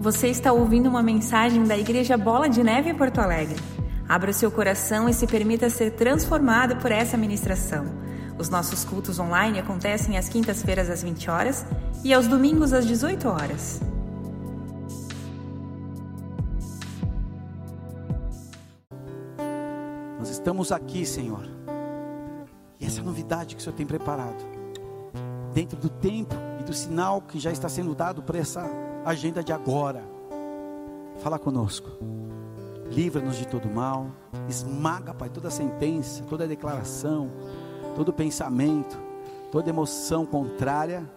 Você está ouvindo uma mensagem da Igreja Bola de Neve em Porto Alegre. Abra o seu coração e se permita ser transformado por essa ministração. Os nossos cultos online acontecem às quintas-feiras às 20 horas e aos domingos às 18 horas. Nós estamos aqui, Senhor. E essa novidade que o Senhor tem preparado. Dentro do tempo e do sinal que já está sendo dado para essa agenda de agora. Fala conosco. Livra-nos de todo mal. Esmaga, Pai, toda sentença, toda declaração, todo pensamento, toda emoção contrária.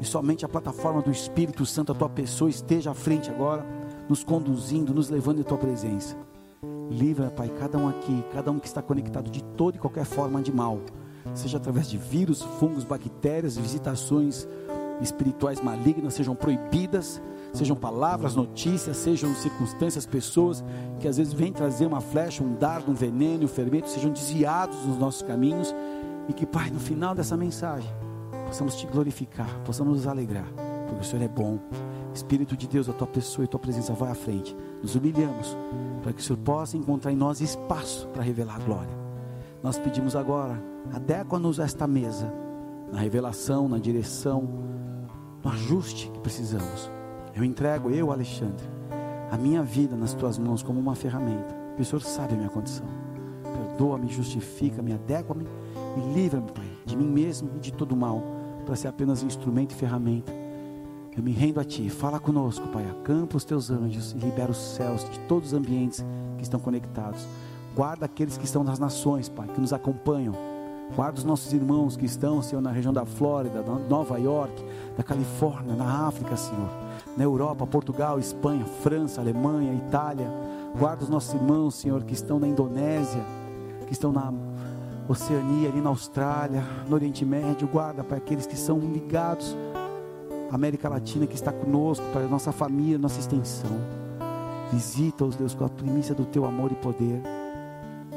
E somente a plataforma do Espírito Santo, a tua pessoa, esteja à frente agora, nos conduzindo, nos levando em tua presença. Livra, Pai, cada um aqui, cada um que está conectado de toda e qualquer forma de mal, seja através de vírus, fungos, bactérias, visitações espirituais malignas, sejam proibidas sejam palavras, notícias, sejam circunstâncias, pessoas que às vezes vêm trazer uma flecha, um dardo, um veneno, um fermento, sejam desviados dos nossos caminhos e que, Pai, no final dessa mensagem, possamos te glorificar, possamos nos alegrar, porque o Senhor é bom. Espírito de Deus, a tua pessoa e a tua presença vai à frente. Nos humilhamos para que o Senhor possa encontrar em nós espaço para revelar a glória. Nós pedimos agora, adequa-nos a esta mesa, na revelação, na direção, no ajuste que precisamos. Eu entrego, eu, Alexandre, a minha vida nas tuas mãos como uma ferramenta. O Senhor sabe a minha condição. Perdoa-me, justifica-me, adequa-me e livra-me, Pai, de mim mesmo e de todo mal, para ser apenas um instrumento e ferramenta. Eu me rendo a Ti. Fala conosco, Pai. Acampa os Teus anjos e libera os céus de todos os ambientes que estão conectados. Guarda aqueles que estão nas nações, Pai, que nos acompanham. Guarda os nossos irmãos que estão, Senhor, na região da Flórida, da Nova York, da Califórnia, na África, Senhor na Europa, Portugal, Espanha, França, Alemanha, Itália. Guarda os nossos irmãos, Senhor, que estão na Indonésia, que estão na Oceania, ali na Austrália, no Oriente Médio. Guarda para aqueles que são ligados à América Latina, que está conosco, para a nossa família, nossa extensão. Visita-os, Deus, com a primícia do teu amor e poder.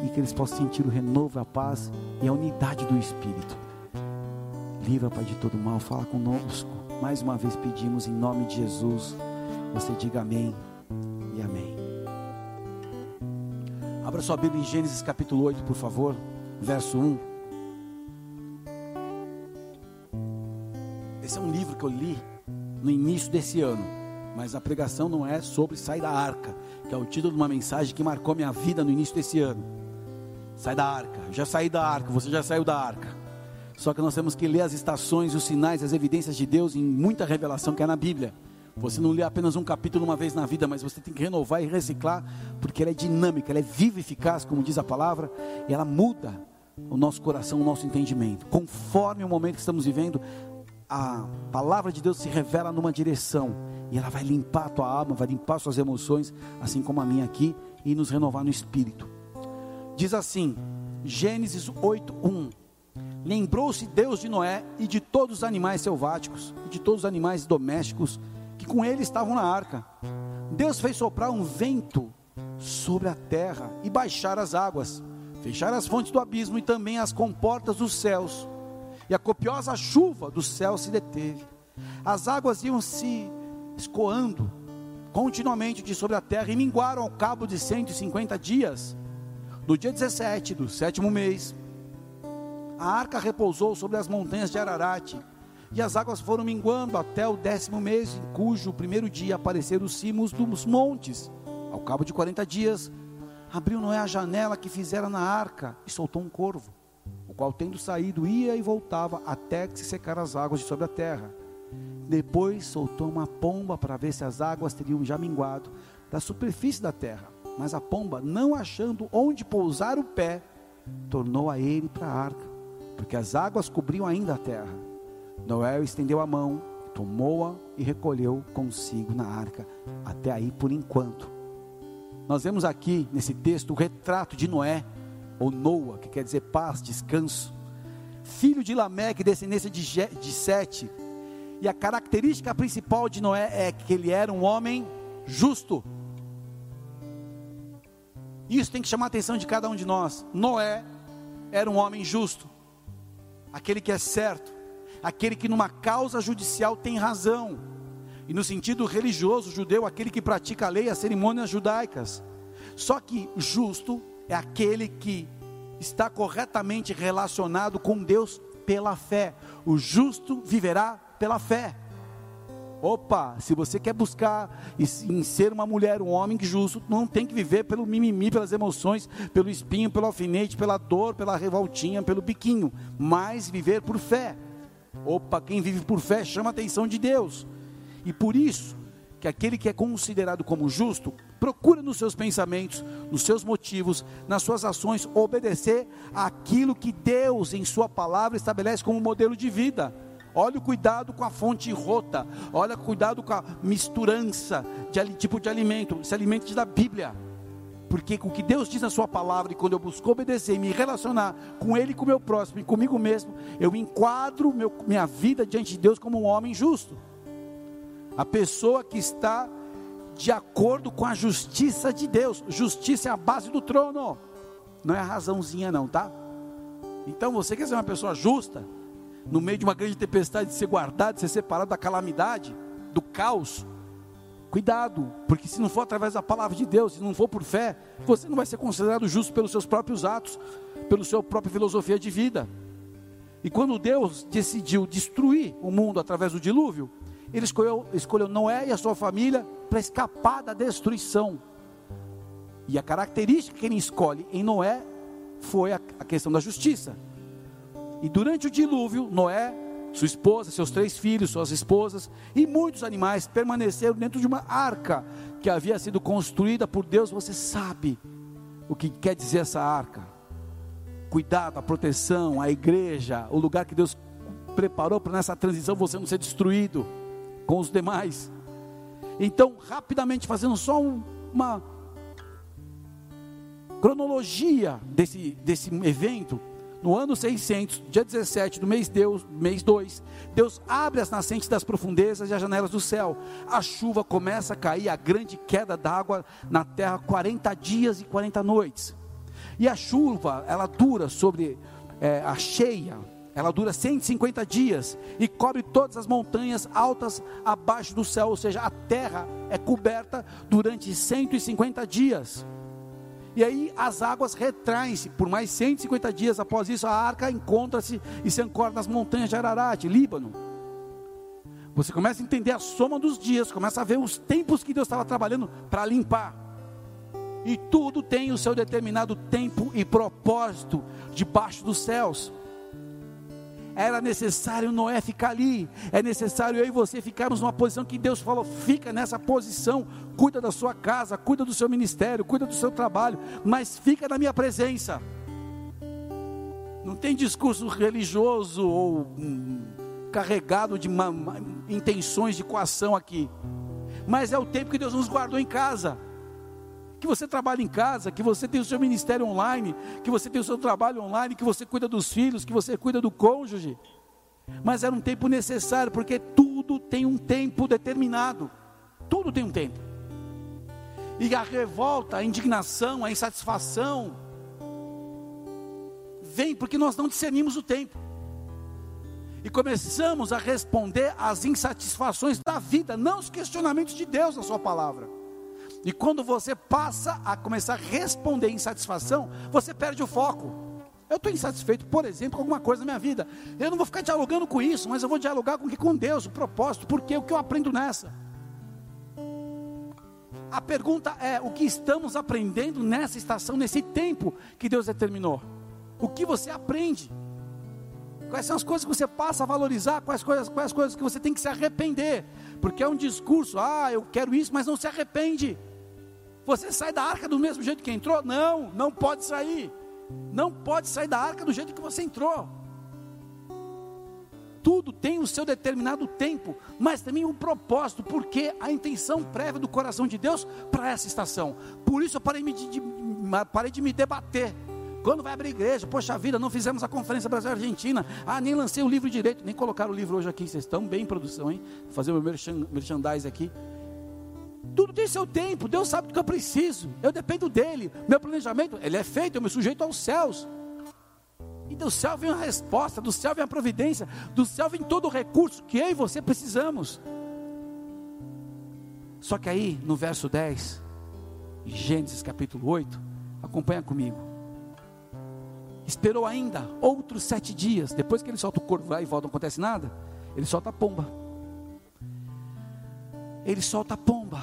E que eles possam sentir o renovo, a paz e a unidade do Espírito. Livra, Pai, de todo mal. Fala conosco mais uma vez pedimos em nome de Jesus. Você diga amém e amém. Abra sua Bíblia em Gênesis capítulo 8, por favor, verso 1. Esse é um livro que eu li no início desse ano, mas a pregação não é sobre Sai da Arca, que é o título de uma mensagem que marcou minha vida no início desse ano. Sai da arca, já saí da arca, você já saiu da arca. Só que nós temos que ler as estações, os sinais, as evidências de Deus em muita revelação que é na Bíblia. Você não lê apenas um capítulo uma vez na vida, mas você tem que renovar e reciclar, porque ela é dinâmica, ela é viva e eficaz, como diz a palavra, e ela muda o nosso coração, o nosso entendimento. Conforme o momento que estamos vivendo, a palavra de Deus se revela numa direção, e ela vai limpar a tua alma, vai limpar suas emoções, assim como a minha aqui, e nos renovar no espírito. Diz assim, Gênesis 8, 1. Lembrou-se Deus de Noé e de todos os animais selváticos e de todos os animais domésticos que com ele estavam na arca. Deus fez soprar um vento sobre a terra e baixar as águas, fechar as fontes do abismo e também as comportas dos céus. E a copiosa chuva do céu se deteve. As águas iam se escoando continuamente de sobre a terra e minguaram ao cabo de 150 dias. No dia 17 do sétimo mês, a arca repousou sobre as montanhas de Ararat, e as águas foram minguando até o décimo mês, em cujo primeiro dia apareceram os cimos dos montes. Ao cabo de quarenta dias, abriu Noé a janela que fizera na arca e soltou um corvo, o qual, tendo saído, ia e voltava até que se secaram as águas de sobre a terra. Depois soltou uma pomba para ver se as águas teriam já minguado da superfície da terra. Mas a pomba, não achando onde pousar o pé, tornou a ele para a arca porque as águas cobriam ainda a terra. Noé estendeu a mão, tomou-a e recolheu consigo na arca. Até aí por enquanto. Nós vemos aqui nesse texto o retrato de Noé, ou Noa, que quer dizer paz, descanso. Filho de Lameque, descendência de, de Sete. E a característica principal de Noé é que ele era um homem justo. Isso tem que chamar a atenção de cada um de nós. Noé era um homem justo aquele que é certo, aquele que numa causa judicial tem razão. E no sentido religioso judeu, aquele que pratica a lei e as cerimônias judaicas. Só que justo é aquele que está corretamente relacionado com Deus pela fé. O justo viverá pela fé. Opa, se você quer buscar em ser uma mulher, um homem justo, não tem que viver pelo mimimi, pelas emoções, pelo espinho, pelo alfinete, pela dor, pela revoltinha, pelo biquinho, mas viver por fé. Opa, quem vive por fé chama a atenção de Deus. E por isso que aquele que é considerado como justo, procura nos seus pensamentos, nos seus motivos, nas suas ações, obedecer aquilo que Deus em sua palavra estabelece como modelo de vida. Olha o cuidado com a fonte rota. Olha o cuidado com a misturança de tipo de alimento. Se alimente da Bíblia. Porque o que Deus diz na sua palavra, e quando eu busco obedecer e me relacionar com Ele, com o meu próximo e comigo mesmo, eu enquadro meu, minha vida diante de Deus como um homem justo. A pessoa que está de acordo com a justiça de Deus. Justiça é a base do trono. Não é a razãozinha, não, tá? Então você quer ser uma pessoa justa? No meio de uma grande tempestade, de ser guardado, de ser separado da calamidade, do caos. Cuidado, porque se não for através da palavra de Deus, se não for por fé, você não vai ser considerado justo pelos seus próprios atos, pela sua própria filosofia de vida. E quando Deus decidiu destruir o mundo através do dilúvio, ele escolheu, escolheu Noé e a sua família para escapar da destruição. E a característica que ele escolhe em Noé foi a, a questão da justiça. E durante o dilúvio, Noé, sua esposa, seus três filhos, suas esposas e muitos animais permaneceram dentro de uma arca que havia sido construída por Deus. Você sabe o que quer dizer essa arca? Cuidado, a proteção, a igreja, o lugar que Deus preparou para nessa transição você não ser destruído com os demais. Então, rapidamente, fazendo só um, uma cronologia desse, desse evento, no ano 600, dia 17 do mês, Deus, mês 2, Deus abre as nascentes das profundezas e as janelas do céu. A chuva começa a cair, a grande queda d'água na terra, 40 dias e 40 noites. E a chuva, ela dura sobre é, a cheia, ela dura 150 dias e cobre todas as montanhas altas abaixo do céu, ou seja, a terra é coberta durante 150 dias. E aí as águas retraem-se. Por mais 150 dias após isso, a arca encontra-se e se ancora nas montanhas de Ararat, Líbano. Você começa a entender a soma dos dias, começa a ver os tempos que Deus estava trabalhando para limpar. E tudo tem o seu determinado tempo e propósito debaixo dos céus. Era necessário Noé ficar ali. É necessário eu e você ficarmos numa posição que Deus falou: fica nessa posição, cuida da sua casa, cuida do seu ministério, cuida do seu trabalho, mas fica na minha presença. Não tem discurso religioso ou hum, carregado de intenções de coação aqui. Mas é o tempo que Deus nos guardou em casa que você trabalha em casa, que você tem o seu ministério online, que você tem o seu trabalho online, que você cuida dos filhos, que você cuida do cônjuge. Mas era um tempo necessário, porque tudo tem um tempo determinado. Tudo tem um tempo. E a revolta, a indignação, a insatisfação vem porque nós não discernimos o tempo. E começamos a responder às insatisfações da vida, não os questionamentos de Deus na sua palavra. E quando você passa a começar a responder insatisfação, você perde o foco. Eu estou insatisfeito, por exemplo, com alguma coisa na minha vida. Eu não vou ficar dialogando com isso, mas eu vou dialogar com, com Deus, o propósito, porque o que eu aprendo nessa. A pergunta é: o que estamos aprendendo nessa estação, nesse tempo que Deus determinou? O que você aprende? Quais são as coisas que você passa a valorizar? Quais coisas, quais coisas que você tem que se arrepender? Porque é um discurso, ah, eu quero isso, mas não se arrepende. Você sai da arca do mesmo jeito que entrou? Não, não pode sair. Não pode sair da arca do jeito que você entrou. Tudo tem o seu determinado tempo, mas também um propósito, porque a intenção prévia do coração de Deus para essa estação. Por isso eu parei de, de, parei de me debater. Quando vai abrir igreja? Poxa vida, não fizemos a conferência Brasil-Argentina. Ah, nem lancei o livro direito, nem colocaram o livro hoje aqui. Vocês estão bem em produção, hein? Vou fazer o meu merchandise aqui. Tudo tem seu tempo, Deus sabe do que eu preciso, eu dependo dEle. Meu planejamento, ele é feito, eu me sujeito aos céus. E do céu vem a resposta, do céu vem a providência, do céu vem todo o recurso que eu e você precisamos. Só que aí, no verso 10, Gênesis capítulo 8, acompanha comigo. Esperou ainda outros sete dias. Depois que ele solta o corvo lá e volta, não acontece nada. Ele solta a pomba. Ele solta a pomba.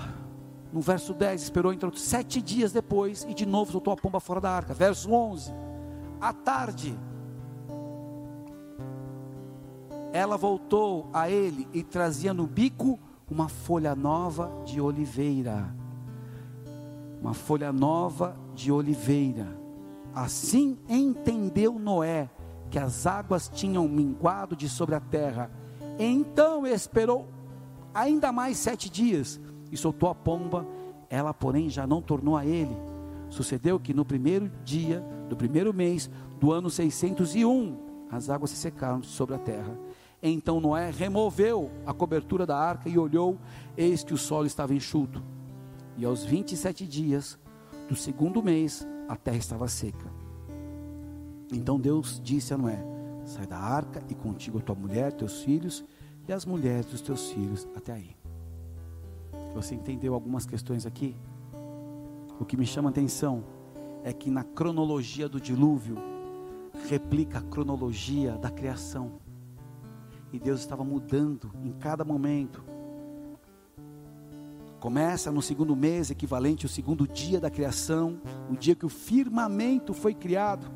No verso 10, esperou então sete dias depois e de novo soltou a pomba fora da arca. Verso 11, à tarde, ela voltou a ele e trazia no bico uma folha nova de oliveira. Uma folha nova de oliveira. Assim entendeu Noé que as águas tinham minguado de sobre a terra. Então esperou ainda mais sete dias e soltou a pomba. Ela, porém, já não tornou a ele. Sucedeu que no primeiro dia do primeiro mês do ano 601, as águas se secaram sobre a terra então Noé removeu a cobertura da arca e olhou, eis que o solo estava enxuto. E aos 27 dias do segundo mês, a terra estava seca. Então Deus disse a Noé: Sai da arca e contigo a tua mulher, teus filhos e as mulheres dos teus filhos. Até aí. Você entendeu algumas questões aqui? O que me chama a atenção é que na cronologia do dilúvio replica a cronologia da criação. E Deus estava mudando em cada momento. Começa no segundo mês, equivalente ao segundo dia da criação, o dia que o firmamento foi criado.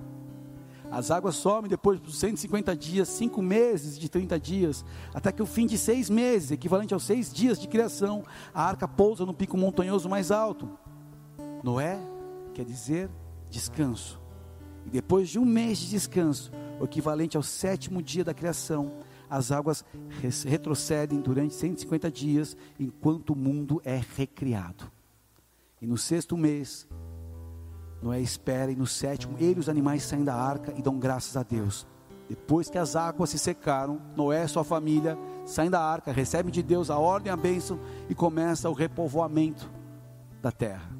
As águas somem depois dos 150 dias, cinco meses de 30 dias, até que o fim de seis meses, equivalente aos seis dias de criação, a arca pousa no pico montanhoso mais alto. Noé quer dizer descanso. E depois de um mês de descanso, o equivalente ao sétimo dia da criação, as águas retrocedem durante 150 dias, enquanto o mundo é recriado. E no sexto mês, Noé espera, e no sétimo, ele e os animais saem da arca e dão graças a Deus. Depois que as águas se secaram, Noé e sua família saem da arca, recebem de Deus a ordem, a bênção e começa o repovoamento da terra.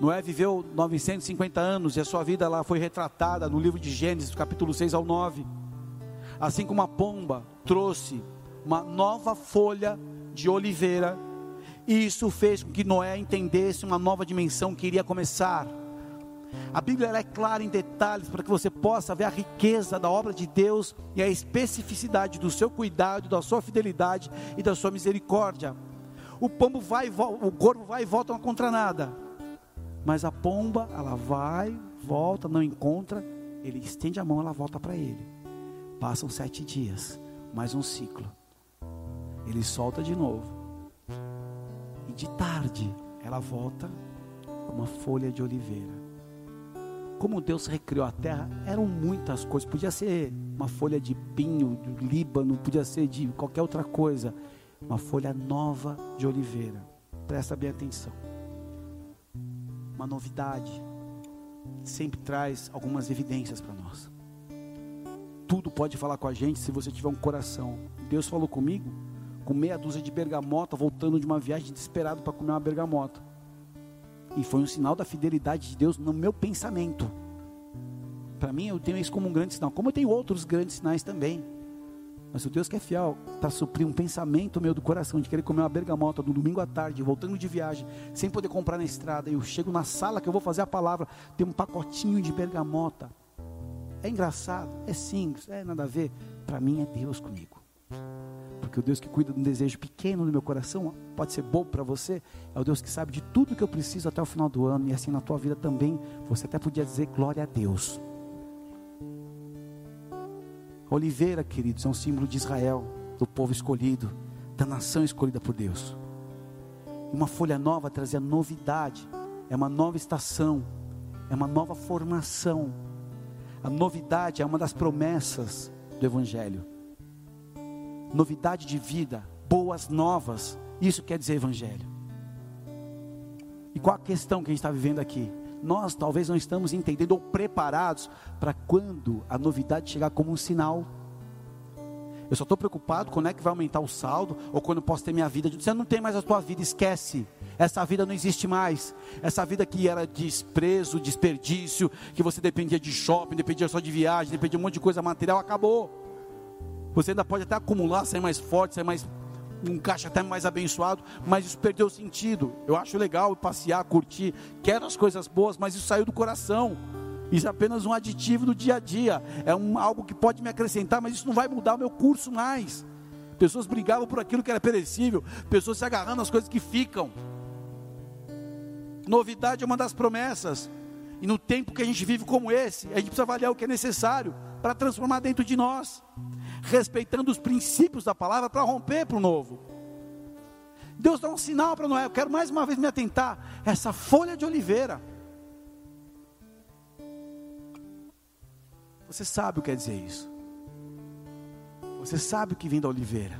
Noé viveu 950 anos e a sua vida lá foi retratada no livro de Gênesis, capítulo 6 ao 9 assim como a pomba trouxe uma nova folha de oliveira, isso fez com que Noé entendesse uma nova dimensão que iria começar. A Bíblia é clara em detalhes para que você possa ver a riqueza da obra de Deus e a especificidade do seu cuidado, da sua fidelidade e da sua misericórdia. O pombo vai, o corvo vai e volta não contra nada. Mas a pomba, ela vai, volta, não encontra, ele estende a mão, ela volta para ele. Passam sete dias, mais um ciclo. Ele solta de novo. De tarde, ela volta uma folha de oliveira. Como Deus recriou a terra, eram muitas coisas. Podia ser uma folha de pinho, do Líbano, podia ser de qualquer outra coisa. Uma folha nova de oliveira. Presta bem atenção. Uma novidade sempre traz algumas evidências para nós tudo pode falar com a gente se você tiver um coração. Deus falou comigo com meia dúzia de bergamota, voltando de uma viagem desesperado para comer uma bergamota. E foi um sinal da fidelidade de Deus no meu pensamento. Para mim, eu tenho isso como um grande sinal. Como eu tenho outros grandes sinais também. Mas o Deus que é fiel para suprir um pensamento meu do coração de querer comer uma bergamota no domingo à tarde, voltando de viagem, sem poder comprar na estrada. Eu chego na sala que eu vou fazer a palavra, tem um pacotinho de bergamota. É engraçado, é simples, é nada a ver. Para mim é Deus comigo. Porque o Deus que cuida de um desejo pequeno no meu coração, pode ser bobo para você, é o Deus que sabe de tudo que eu preciso até o final do ano, e assim na tua vida também, você até podia dizer glória a Deus. Oliveira, queridos, é um símbolo de Israel, do povo escolhido, da nação escolhida por Deus. Uma folha nova trazia novidade, é uma nova estação, é uma nova formação a novidade é uma das promessas do Evangelho. Novidade de vida, boas novas, isso quer dizer Evangelho. E qual a questão que a gente está vivendo aqui? Nós talvez não estamos entendendo ou preparados para quando a novidade chegar como um sinal. Eu só estou preocupado quando é que vai aumentar o saldo ou quando eu posso ter minha vida. Você não tem mais a tua vida, esquece. Essa vida não existe mais. Essa vida que era desprezo, desperdício, que você dependia de shopping, dependia só de viagem, dependia de um monte de coisa material, acabou. Você ainda pode até acumular, ser mais forte, ser mais um caixa até mais abençoado, mas isso perdeu sentido. Eu acho legal passear, curtir, quero as coisas boas, mas isso saiu do coração. Isso é apenas um aditivo do dia a dia. É um, algo que pode me acrescentar, mas isso não vai mudar o meu curso mais. Pessoas brigavam por aquilo que era perecível, pessoas se agarrando às coisas que ficam. Novidade é uma das promessas. E no tempo que a gente vive como esse, a gente precisa avaliar o que é necessário para transformar dentro de nós, respeitando os princípios da palavra para romper para o novo. Deus dá um sinal para Noé. Eu quero mais uma vez me atentar. Essa folha de oliveira. Você sabe o que quer dizer isso. Você sabe o que vem da oliveira.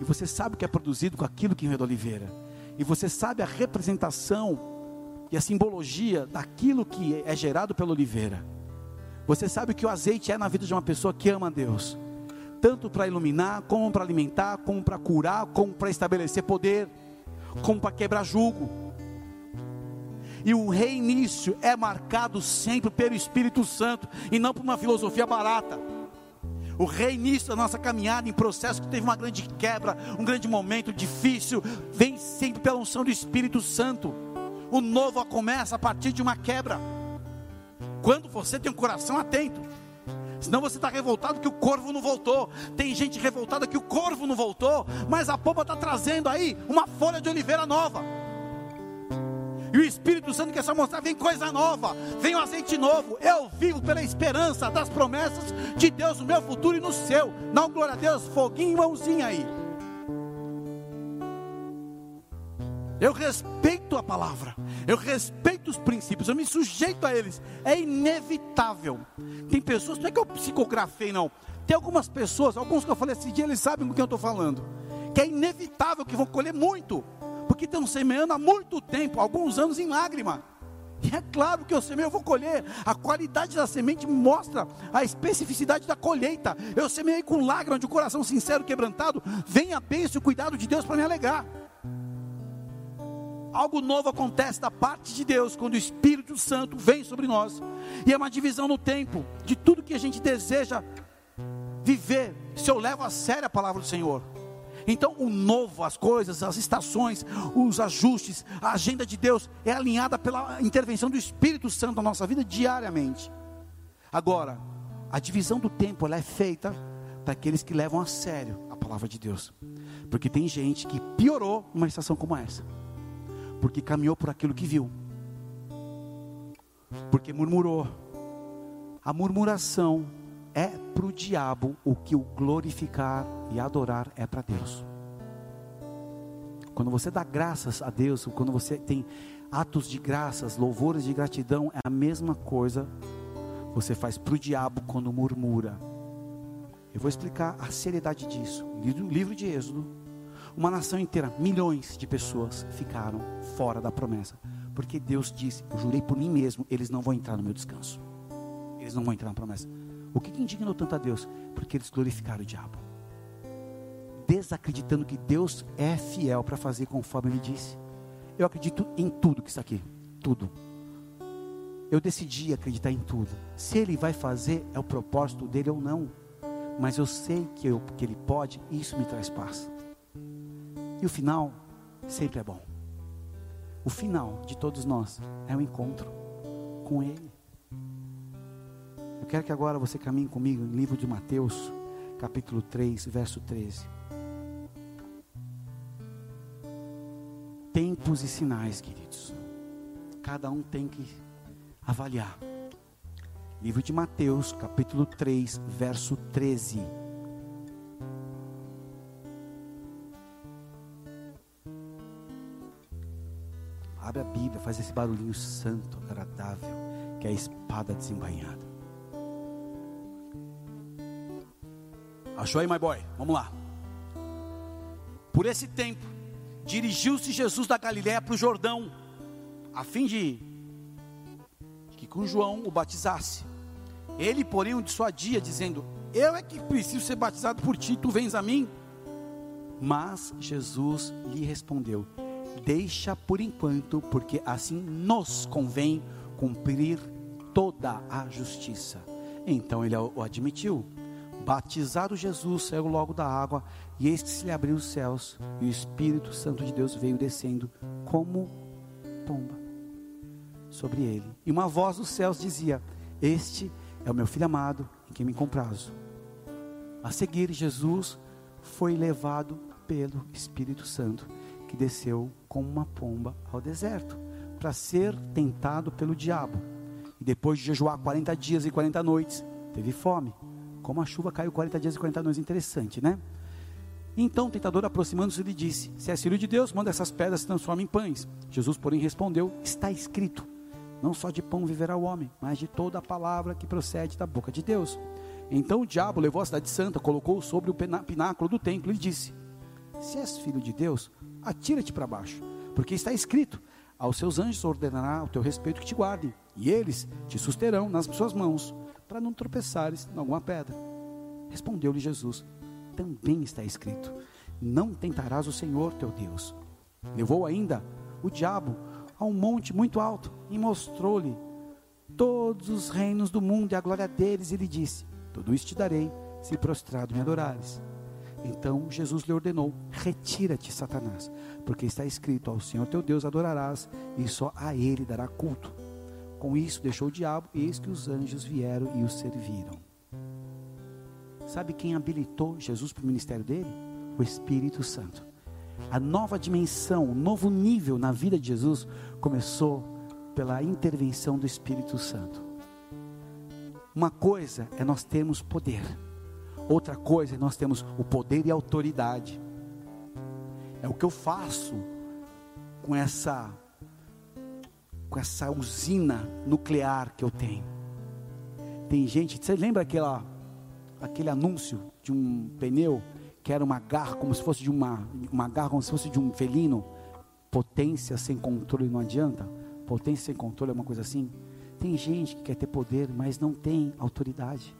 E você sabe o que é produzido com aquilo que vem da oliveira. E você sabe a representação e a simbologia daquilo que é gerado pela oliveira. Você sabe que o azeite é na vida de uma pessoa que ama a Deus, tanto para iluminar, como para alimentar, como para curar, como para estabelecer poder, como para quebrar jugo. E o reinício é marcado sempre pelo Espírito Santo e não por uma filosofia barata. O reinício da nossa caminhada em processo que teve uma grande quebra, um grande momento difícil, vem sempre pela unção do Espírito Santo. O novo começa a partir de uma quebra. Quando você tem um coração atento. Senão você está revoltado que o corvo não voltou. Tem gente revoltada que o corvo não voltou. Mas a pomba está trazendo aí uma folha de oliveira nova. E o Espírito Santo quer só mostrar: vem coisa nova, vem um azeite novo. Eu vivo pela esperança das promessas de Deus no meu futuro e no seu. Não, glória a Deus, foguinho, mãozinha aí. Eu respeito a palavra, eu respeito os princípios, eu me sujeito a eles. É inevitável. Tem pessoas, não é que eu psicografei, não. Tem algumas pessoas, alguns que eu falei esse dia, eles sabem com quem eu estou falando. Que é inevitável que vão colher muito, porque estão semeando há muito tempo, alguns anos em lágrima. E é claro que eu semeio, eu vou colher. A qualidade da semente mostra a especificidade da colheita. Eu semeei com lágrima de um coração sincero, quebrantado. Vem a bênção e o cuidado de Deus para me alegrar. Algo novo acontece da parte de Deus quando o Espírito Santo vem sobre nós. E é uma divisão no tempo de tudo que a gente deseja viver, se eu levo a sério a palavra do Senhor. Então, o novo, as coisas, as estações, os ajustes, a agenda de Deus é alinhada pela intervenção do Espírito Santo na nossa vida diariamente. Agora, a divisão do tempo ela é feita para aqueles que levam a sério a palavra de Deus. Porque tem gente que piorou numa estação como essa porque caminhou por aquilo que viu, porque murmurou. A murmuração é para o diabo o que o glorificar e adorar é para Deus. Quando você dá graças a Deus, quando você tem atos de graças, louvores de gratidão, é a mesma coisa você faz para o diabo quando murmura. Eu vou explicar a seriedade disso. Livro de Êxodo, uma nação inteira, milhões de pessoas ficaram fora da promessa. Porque Deus disse: Eu jurei por mim mesmo, eles não vão entrar no meu descanso. Eles não vão entrar na promessa. O que, que indignou tanto a Deus? Porque eles glorificaram o diabo. Desacreditando que Deus é fiel para fazer conforme Ele disse. Eu acredito em tudo que está aqui. Tudo. Eu decidi acreditar em tudo. Se Ele vai fazer, é o propósito dele ou não. Mas eu sei que, eu, que Ele pode, e isso me traz paz. E o final sempre é bom. O final de todos nós é o encontro com Ele. Eu quero que agora você caminhe comigo no livro de Mateus, capítulo 3, verso 13. Tempos e sinais, queridos. Cada um tem que avaliar. Livro de Mateus, capítulo 3, verso 13. Abre a Bíblia, faz esse barulhinho santo, agradável, que é a espada desembainhada. Achou aí, my boy? Vamos lá. Por esse tempo, dirigiu-se Jesus da Galiléia para o Jordão, a fim de que com João o batizasse. Ele, porém, o dissuadia, dizendo: Eu é que preciso ser batizado por ti, tu vens a mim? Mas Jesus lhe respondeu: deixa por enquanto, porque assim nos convém cumprir toda a justiça. Então ele o admitiu. Batizado Jesus, saiu logo da água, e eis que se lhe abriu os céus, e o Espírito Santo de Deus veio descendo como pomba sobre ele. E uma voz dos céus dizia: Este é o meu filho amado, em quem me comprazo. A seguir, Jesus foi levado pelo Espírito Santo, que desceu como uma pomba ao deserto, para ser tentado pelo diabo. E depois de jejuar 40 dias e 40 noites, teve fome. Como a chuva caiu 40 dias e 40 noites, interessante, né? Então o tentador, aproximando-se, lhe disse: Se é filho de Deus, manda essas pedras se transformem em pães. Jesus, porém, respondeu: Está escrito: Não só de pão viverá o homem, mas de toda a palavra que procede da boca de Deus. Então o diabo levou a cidade santa, colocou sobre o pináculo do templo e disse: Se és filho de Deus, atira-te para baixo, porque está escrito: Aos seus anjos ordenará o teu respeito que te guardem, e eles te susterão nas suas mãos para não tropeçares em alguma pedra. Respondeu-lhe Jesus: Também está escrito: Não tentarás o Senhor teu Deus. Levou ainda o diabo a um monte muito alto e mostrou-lhe todos os reinos do mundo e a glória deles, e lhe disse: Tudo isso te darei, se prostrado me adorares. Então Jesus lhe ordenou: Retira-te, Satanás, porque está escrito: Ao Senhor teu Deus adorarás, e só a Ele dará culto. Com isso deixou o diabo, e eis que os anjos vieram e o serviram. Sabe quem habilitou Jesus para o ministério dele? O Espírito Santo. A nova dimensão, o novo nível na vida de Jesus começou pela intervenção do Espírito Santo. Uma coisa é nós termos poder, outra coisa é nós temos o poder e a autoridade. É o que eu faço com essa com essa usina nuclear que eu tenho. Tem gente, você lembra aquela, aquele anúncio de um pneu que era uma garra como se fosse de uma, uma garra como se fosse de um felino? Potência sem controle não adianta. Potência sem controle é uma coisa assim. Tem gente que quer ter poder, mas não tem autoridade.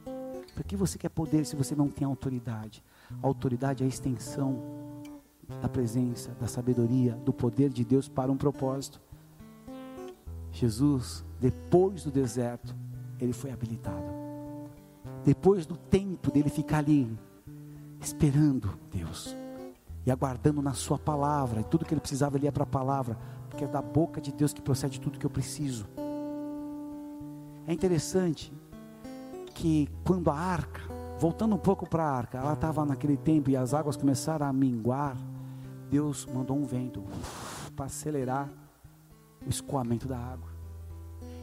Para que você quer poder se você não tem autoridade? A autoridade é a extensão da presença, da sabedoria, do poder de Deus para um propósito. Jesus, depois do deserto, ele foi habilitado. Depois do tempo dele ficar ali, esperando Deus e aguardando na Sua palavra, e tudo que ele precisava ele ia para a palavra, porque é da boca de Deus que procede tudo que eu preciso. É interessante que quando a arca, voltando um pouco para a arca, ela estava naquele tempo e as águas começaram a minguar, Deus mandou um vento para acelerar o escoamento da água.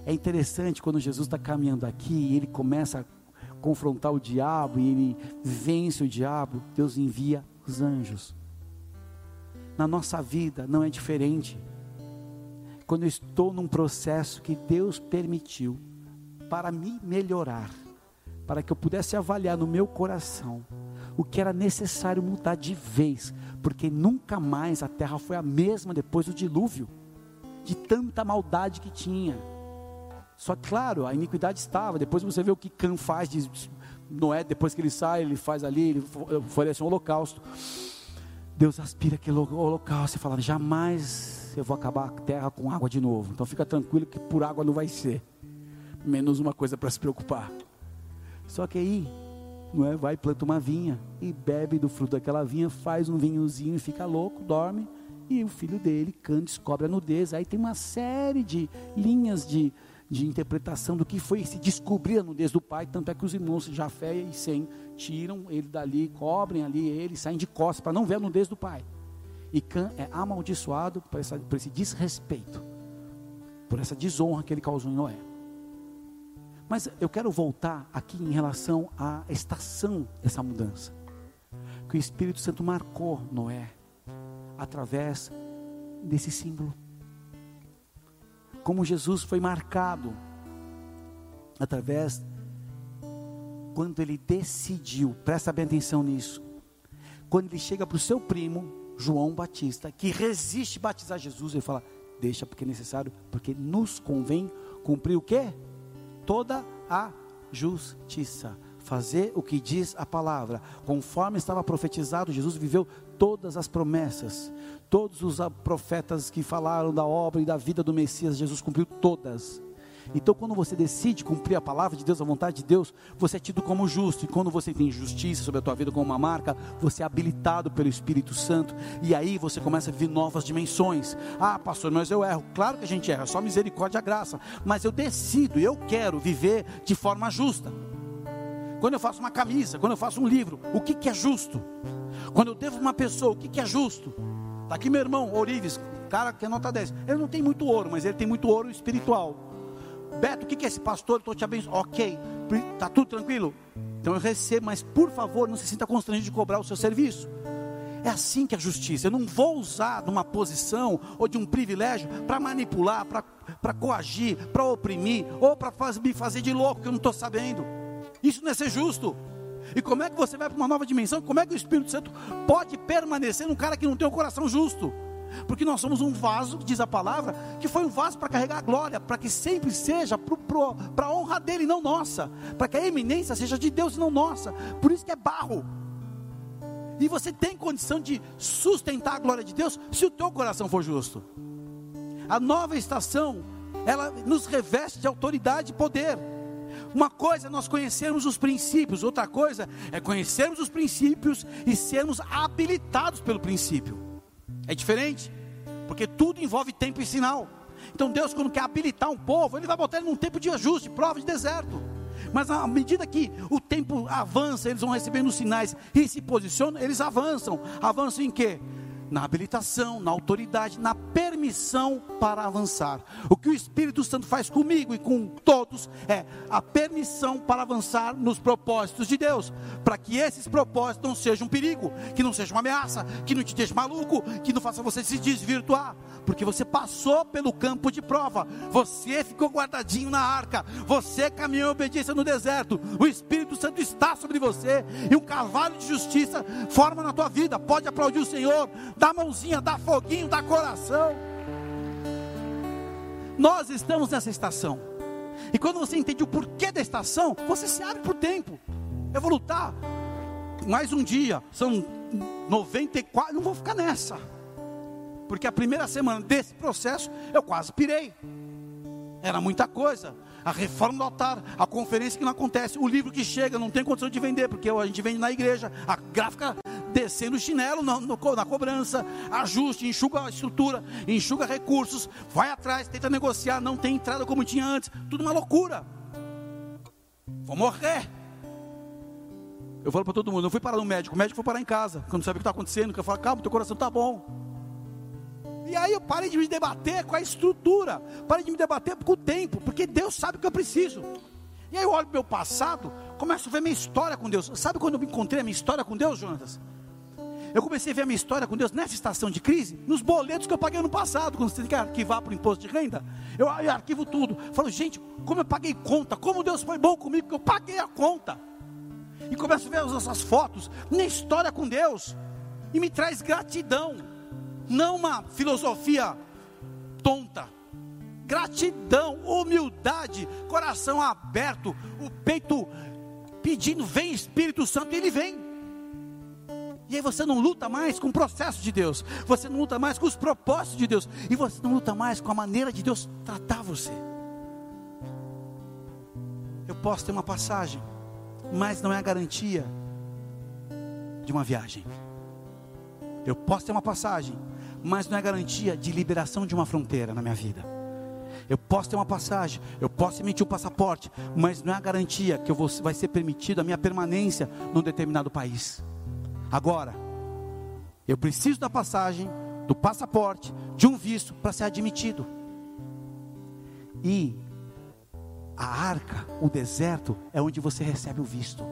É interessante quando Jesus está caminhando aqui e ele começa a confrontar o diabo e ele vence o diabo, Deus envia os anjos. Na nossa vida não é diferente. Quando eu estou num processo que Deus permitiu para me melhorar, para que eu pudesse avaliar no meu coração o que era necessário mudar de vez, porque nunca mais a terra foi a mesma depois do dilúvio de tanta maldade que tinha. Só claro, a iniquidade estava. Depois você vê o que Cã faz de Noé, depois que ele sai, ele faz ali, ele oferece um holocausto. Deus aspira aquele holocausto e fala: jamais eu vou acabar a terra com água de novo. Então fica tranquilo que por água não vai ser. Menos uma coisa para se preocupar. Só que aí, Noé vai planta uma vinha e bebe do fruto daquela vinha, faz um vinhozinho e fica louco, dorme e o filho dele, Cã, descobre a nudez. Aí tem uma série de linhas de, de interpretação do que foi se descobrir a nudez do pai. Tanto é que os irmãos Jafé e Sem tiram ele dali, cobrem ali ele, saem de costas para não ver a nudez do pai. E Cã é amaldiçoado por, essa, por esse desrespeito, por essa desonra que ele causou em Noé. Mas eu quero voltar aqui em relação à estação dessa mudança. Que o Espírito Santo marcou Noé através desse símbolo. Como Jesus foi marcado através quando ele decidiu, presta bem atenção nisso. Quando ele chega para o seu primo, João Batista, que resiste batizar Jesus, ele fala: Deixa porque é necessário, porque nos convém cumprir o que? Toda a justiça fazer o que diz a palavra. Conforme estava profetizado, Jesus viveu todas as promessas. Todos os profetas que falaram da obra e da vida do Messias, Jesus cumpriu todas. Então, quando você decide cumprir a palavra de Deus, a vontade de Deus, você é tido como justo. E quando você tem justiça sobre a tua vida como uma marca, você é habilitado pelo Espírito Santo. E aí você começa a viver novas dimensões. Ah, pastor, mas eu erro. Claro que a gente erra, só misericórdia e graça. Mas eu decido, eu quero viver de forma justa. Quando eu faço uma camisa, quando eu faço um livro, o que, que é justo? Quando eu devo uma pessoa, o que, que é justo? Está aqui meu irmão, Orives, cara que é nota 10. Ele não tem muito ouro, mas ele tem muito ouro espiritual. Beto, o que, é esse pastor? Estou te abençoando. Ok, está tudo tranquilo? Então eu recebo, mas por favor, não se sinta constrangido de cobrar o seu serviço. É assim que é a justiça. Eu não vou usar de uma posição ou de um privilégio para manipular, para coagir, para oprimir, ou para me fazer de louco que eu não estou sabendo. Isso não é ser justo. E como é que você vai para uma nova dimensão? Como é que o Espírito Santo pode permanecer num cara que não tem o coração justo? Porque nós somos um vaso, diz a palavra, que foi um vaso para carregar a glória, para que sempre seja para a honra dele, não nossa, para que a eminência seja de Deus e não nossa. Por isso que é barro. E você tem condição de sustentar a glória de Deus se o teu coração for justo. A nova estação, ela nos reveste de autoridade e poder. Uma coisa é nós conhecermos os princípios, outra coisa é conhecermos os princípios e sermos habilitados pelo princípio. É diferente, porque tudo envolve tempo e sinal. Então Deus, quando quer habilitar um povo, Ele vai botar ele num tempo de ajuste, prova de deserto. Mas à medida que o tempo avança, eles vão recebendo sinais e se posicionam, eles avançam. Avançam em quê? Na habilitação, na autoridade, na permissão para avançar. O que o Espírito Santo faz comigo e com todos é a permissão para avançar nos propósitos de Deus, para que esses propósitos não sejam um perigo, que não sejam uma ameaça, que não te deixe maluco, que não faça você se desvirtuar, porque você passou pelo campo de prova, você ficou guardadinho na arca, você caminhou em obediência no deserto, o Espírito Santo está sobre você e um cavalo de justiça forma na tua vida. Pode aplaudir o Senhor dá mãozinha, dá foguinho, dá coração. Nós estamos nessa estação. E quando você entende o porquê da estação, você se abre para o tempo. Eu vou lutar mais um dia, são 94, não vou ficar nessa. Porque a primeira semana desse processo eu quase pirei. Era muita coisa. A reforma do altar, a conferência que não acontece, o livro que chega, não tem condição de vender, porque a gente vende na igreja, a gráfica descendo o chinelo na, na cobrança, ajuste, enxuga a estrutura, enxuga recursos, vai atrás, tenta negociar, não tem entrada como tinha antes, tudo uma loucura. Vou morrer. Eu falo para todo mundo, eu fui parar no médico, o médico foi parar em casa, quando sabe o que está acontecendo, que eu falo, calma, teu coração está bom. E aí eu parei de me debater com a estrutura, parei de me debater com o tempo, porque Deus sabe o que eu preciso. E aí eu olho para o meu passado, começo a ver minha história com Deus. Sabe quando eu encontrei a minha história com Deus, Jonas? Eu comecei a ver a minha história com Deus nessa estação de crise, nos boletos que eu paguei no passado, quando você tem que arquivar para o imposto de renda. Eu, arquivo tudo. Falo, gente, como eu paguei conta, como Deus foi bom comigo, que eu paguei a conta. E começo a ver as nossas fotos, minha história com Deus, e me traz gratidão, não uma filosofia tonta. Gratidão, humildade, coração aberto, o peito pedindo, vem Espírito Santo, e ele vem. E aí você não luta mais com o processo de Deus, você não luta mais com os propósitos de Deus, e você não luta mais com a maneira de Deus tratar você. Eu posso ter uma passagem, mas não é a garantia de uma viagem. Eu posso ter uma passagem, mas não é garantia de liberação de uma fronteira na minha vida. Eu posso ter uma passagem, eu posso emitir o um passaporte, mas não é a garantia que eu vou, vai ser permitido a minha permanência num determinado país. Agora, eu preciso da passagem, do passaporte, de um visto para ser admitido. E a arca, o deserto, é onde você recebe o visto.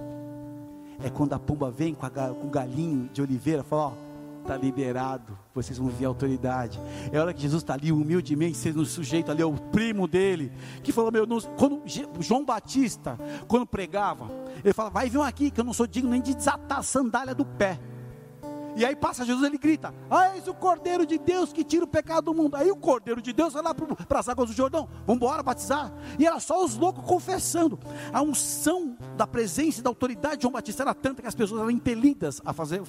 É quando a pomba vem com, a, com o galinho de oliveira, fala: Ó, está liberado, vocês vão ver a autoridade. É hora que Jesus está ali, humildemente, sendo sujeito ali ao primo dele, que falou: Meu, não, quando João Batista, quando pregava, ele fala: Vai, vir aqui, que eu não sou digno nem de desatar a sandália do pé. E aí passa Jesus, ele grita: Ah, eis o Cordeiro de Deus que tira o pecado do mundo. Aí o Cordeiro de Deus vai lá para as águas do Jordão, vamos embora batizar. E era só os loucos confessando. A unção da presença e da autoridade de João Batista era tanta que as pessoas eram impelidas a fazer,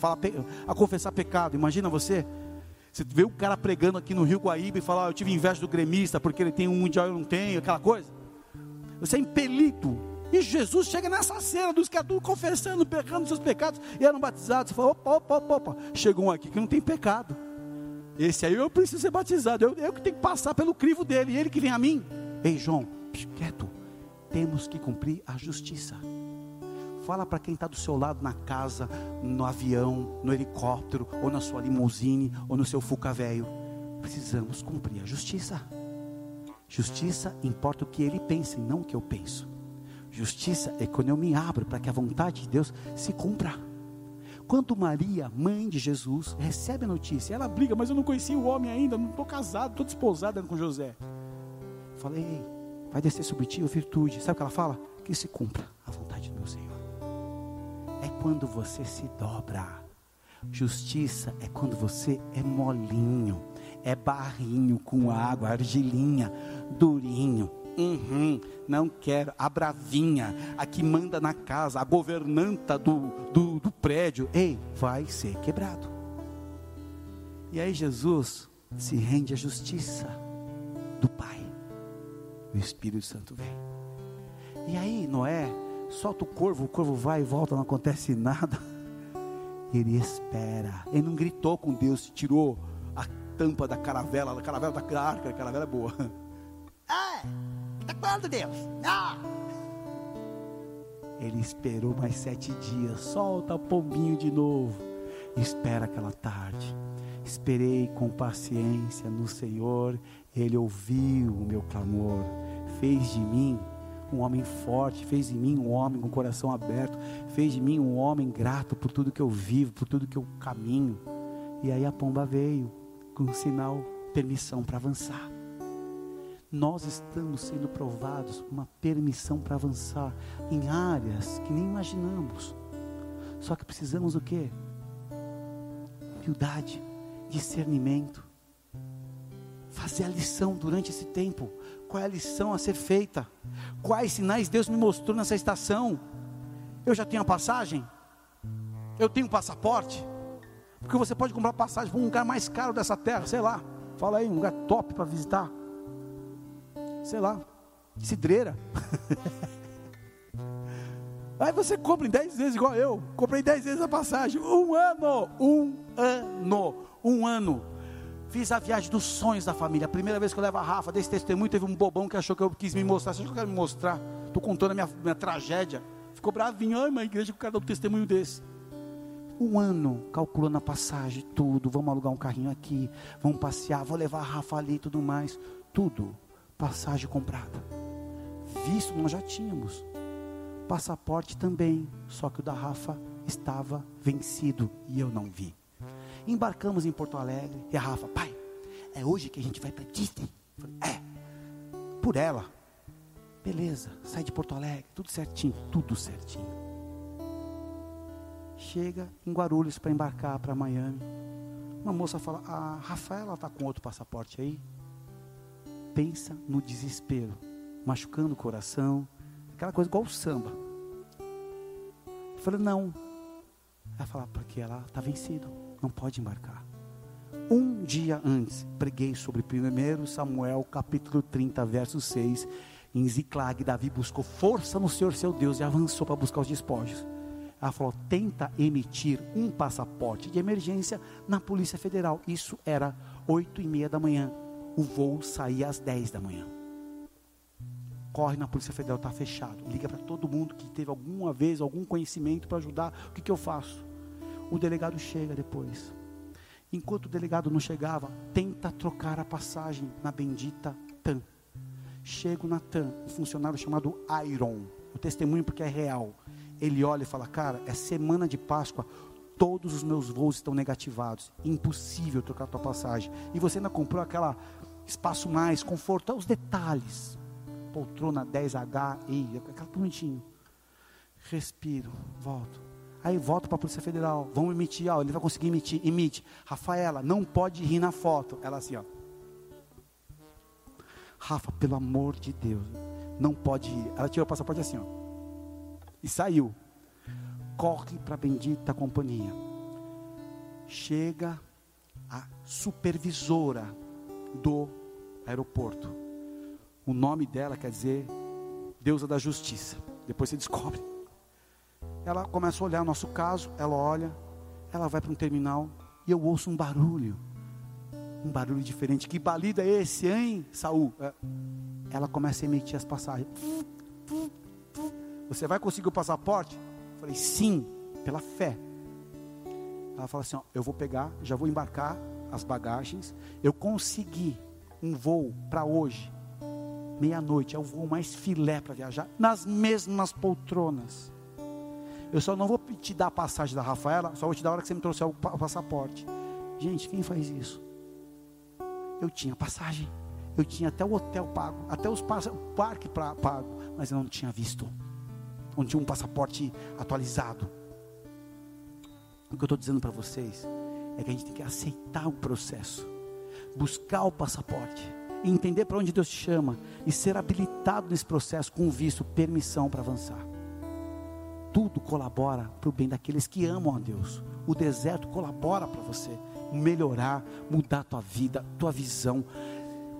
a confessar pecado. Imagina você. Você vê o cara pregando aqui no Rio Guaíba e fala: ah, Eu tive inveja do gremista porque ele tem um mundial e eu não tenho, aquela coisa. você é impelido. E Jesus chega nessa cena dos caras confessando, pecando seus pecados, e eram batizados. Você fala, opa, opa, opa, opa. Chegou um aqui que não tem pecado. Esse aí eu preciso ser batizado. Eu, eu que tenho que passar pelo crivo dele. E ele que vem a mim. Ei, João, quieto. Temos que cumprir a justiça. Fala para quem está do seu lado na casa, no avião, no helicóptero, ou na sua limusine, ou no seu fuca velho. Precisamos cumprir a justiça. Justiça importa o que ele pensa e não o que eu penso. Justiça é quando eu me abro para que a vontade de Deus se cumpra. Quando Maria, mãe de Jesus, recebe a notícia, ela briga, mas eu não conheci o homem ainda, não estou casado, estou desposada com José. Falei, vai descer sobre ti a virtude. Sabe o que ela fala? Que se cumpra a vontade do meu Senhor. É quando você se dobra. Justiça é quando você é molinho, é barrinho com água, argilinha, durinho. Uhum, não quero. A bravinha, a que manda na casa, a governanta do, do, do prédio. Ei, vai ser quebrado. E aí Jesus se rende à justiça do Pai. O Espírito Santo vem. E aí Noé solta o corvo, o corvo vai e volta, não acontece nada. Ele espera. Ele não gritou com Deus, tirou a tampa da caravela, da caravela da arca, a caravela é boa. Até quando, Deus? Ah! Ele esperou mais sete dias. Solta pombinho de novo. Espera aquela tarde. Esperei com paciência no Senhor. Ele ouviu o meu clamor. Fez de mim um homem forte, fez de mim um homem com o coração aberto, fez de mim um homem grato por tudo que eu vivo, por tudo que eu caminho. E aí a pomba veio com um sinal, permissão para avançar nós estamos sendo provados uma permissão para avançar em áreas que nem imaginamos. Só que precisamos o quê? Humildade, discernimento. Fazer a lição durante esse tempo. Qual é a lição a ser feita? Quais sinais Deus me mostrou nessa estação? Eu já tenho a passagem? Eu tenho um passaporte? Porque você pode comprar passagem para um lugar mais caro dessa terra, sei lá. Fala aí, um lugar top para visitar sei lá, cidreira. Aí você compra em 10 vezes igual eu. Comprei 10 vezes a passagem. Um ano. Um ano. Um ano. Fiz a viagem dos sonhos da família. A primeira vez que eu levo a Rafa desse testemunho, teve um bobão que achou que eu quis me mostrar. Você acha que eu quero me mostrar? Estou contando a minha, minha tragédia. Ficou bravinho. Ai, uma igreja que o cara dá um testemunho desse. Um ano calculando a passagem, tudo. Vamos alugar um carrinho aqui. Vamos passear. Vou levar a Rafa ali e tudo mais. Tudo passagem comprada. Visto nós já tínhamos. Passaporte também, só que o da Rafa estava vencido e eu não vi. Embarcamos em Porto Alegre e a Rafa, pai, é hoje que a gente vai para Disney? Falei, é, por ela. Beleza, sai de Porto Alegre, tudo certinho, tudo certinho. Chega em Guarulhos para embarcar para Miami. Uma moça fala: A Rafaela está com outro passaporte aí? Pensa no desespero, machucando o coração, aquela coisa igual o samba. Eu falei, não. Ela fala, porque ela está vencida, não pode embarcar. Um dia antes, preguei sobre 1 Samuel, capítulo 30, verso 6. Em Ziclag, Davi buscou força no Senhor seu Deus e avançou para buscar os despojos. Ela falou: tenta emitir um passaporte de emergência na Polícia Federal. Isso era oito e meia da manhã o voo saía às 10 da manhã. Corre na Polícia Federal, está fechado. Liga para todo mundo que teve alguma vez algum conhecimento para ajudar. O que, que eu faço? O delegado chega depois. Enquanto o delegado não chegava, tenta trocar a passagem na bendita TAM. Chego na TAM, um funcionário chamado Iron. O testemunho porque é real. Ele olha e fala: Cara, é semana de Páscoa todos os meus voos estão negativados. Impossível trocar a tua passagem. E você ainda comprou aquela espaço mais, conforto, os detalhes. Poltrona 10H, e aquela bonitinho. Respiro, volto. Aí volto para a Polícia Federal. Vamos emitir, ó, ele vai conseguir emitir. Emite. Rafaela, não pode rir na foto. Ela assim, ó. Rafa, pelo amor de Deus, não pode rir. Ela tirou o passaporte assim, ó. E saiu. Corre para a bendita companhia. Chega a supervisora do aeroporto. O nome dela quer dizer deusa da justiça. Depois você descobre. Ela começa a olhar o nosso caso, ela olha, ela vai para um terminal e eu ouço um barulho. Um barulho diferente. Que balido é esse, hein, Saul? É. Ela começa a emitir as passagens. Você vai conseguir o passaporte? Eu falei, sim, pela fé. Ela fala assim: ó, eu vou pegar, já vou embarcar as bagagens. Eu consegui um voo para hoje, meia-noite. É o voo mais filé para viajar, nas mesmas poltronas. Eu só não vou te dar a passagem da Rafaela, só vou te dar a hora que você me trouxer o passaporte. Gente, quem faz isso? Eu tinha passagem, eu tinha até o hotel pago, até os o parque pra, pago, mas eu não tinha visto. Não tinha um passaporte atualizado. O que eu estou dizendo para vocês é que a gente tem que aceitar o processo, buscar o passaporte, entender para onde Deus te chama e ser habilitado nesse processo com visto, permissão para avançar. Tudo colabora para o bem daqueles que amam a Deus. O deserto colabora para você melhorar, mudar a tua vida, tua visão.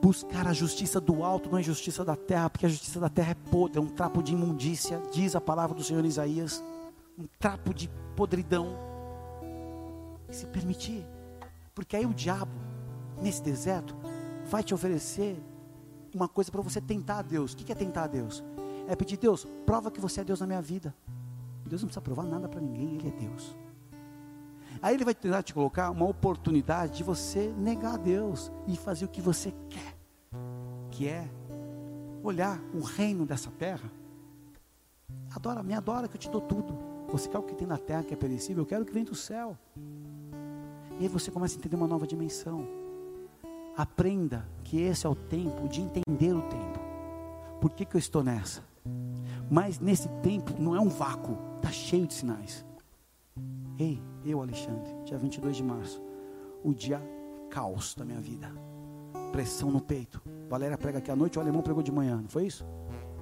Buscar a justiça do alto, não a justiça da terra, porque a justiça da terra é podre, é um trapo de imundícia, diz a palavra do Senhor Isaías, um trapo de podridão se permitir. Porque aí o diabo, nesse deserto, vai te oferecer uma coisa para você tentar a Deus. O que é tentar a Deus? É pedir, Deus, prova que você é Deus na minha vida. Deus não precisa provar nada para ninguém, Ele é Deus. Aí Ele vai tentar te colocar uma oportunidade de você negar a Deus e fazer o que você quer, que é olhar o reino dessa terra. Adora, me adora que eu te dou tudo. Você quer o que tem na terra que é perecível? Eu quero o que vem do céu. E aí você começa a entender uma nova dimensão. Aprenda que esse é o tempo de entender o tempo. Por que, que eu estou nessa? Mas nesse tempo não é um vácuo, está cheio de sinais. Ei, eu, Alexandre, dia 22 de março, o dia caos da minha vida. Pressão no peito. Valéria prega aqui à noite, o alemão pregou de manhã, não foi isso?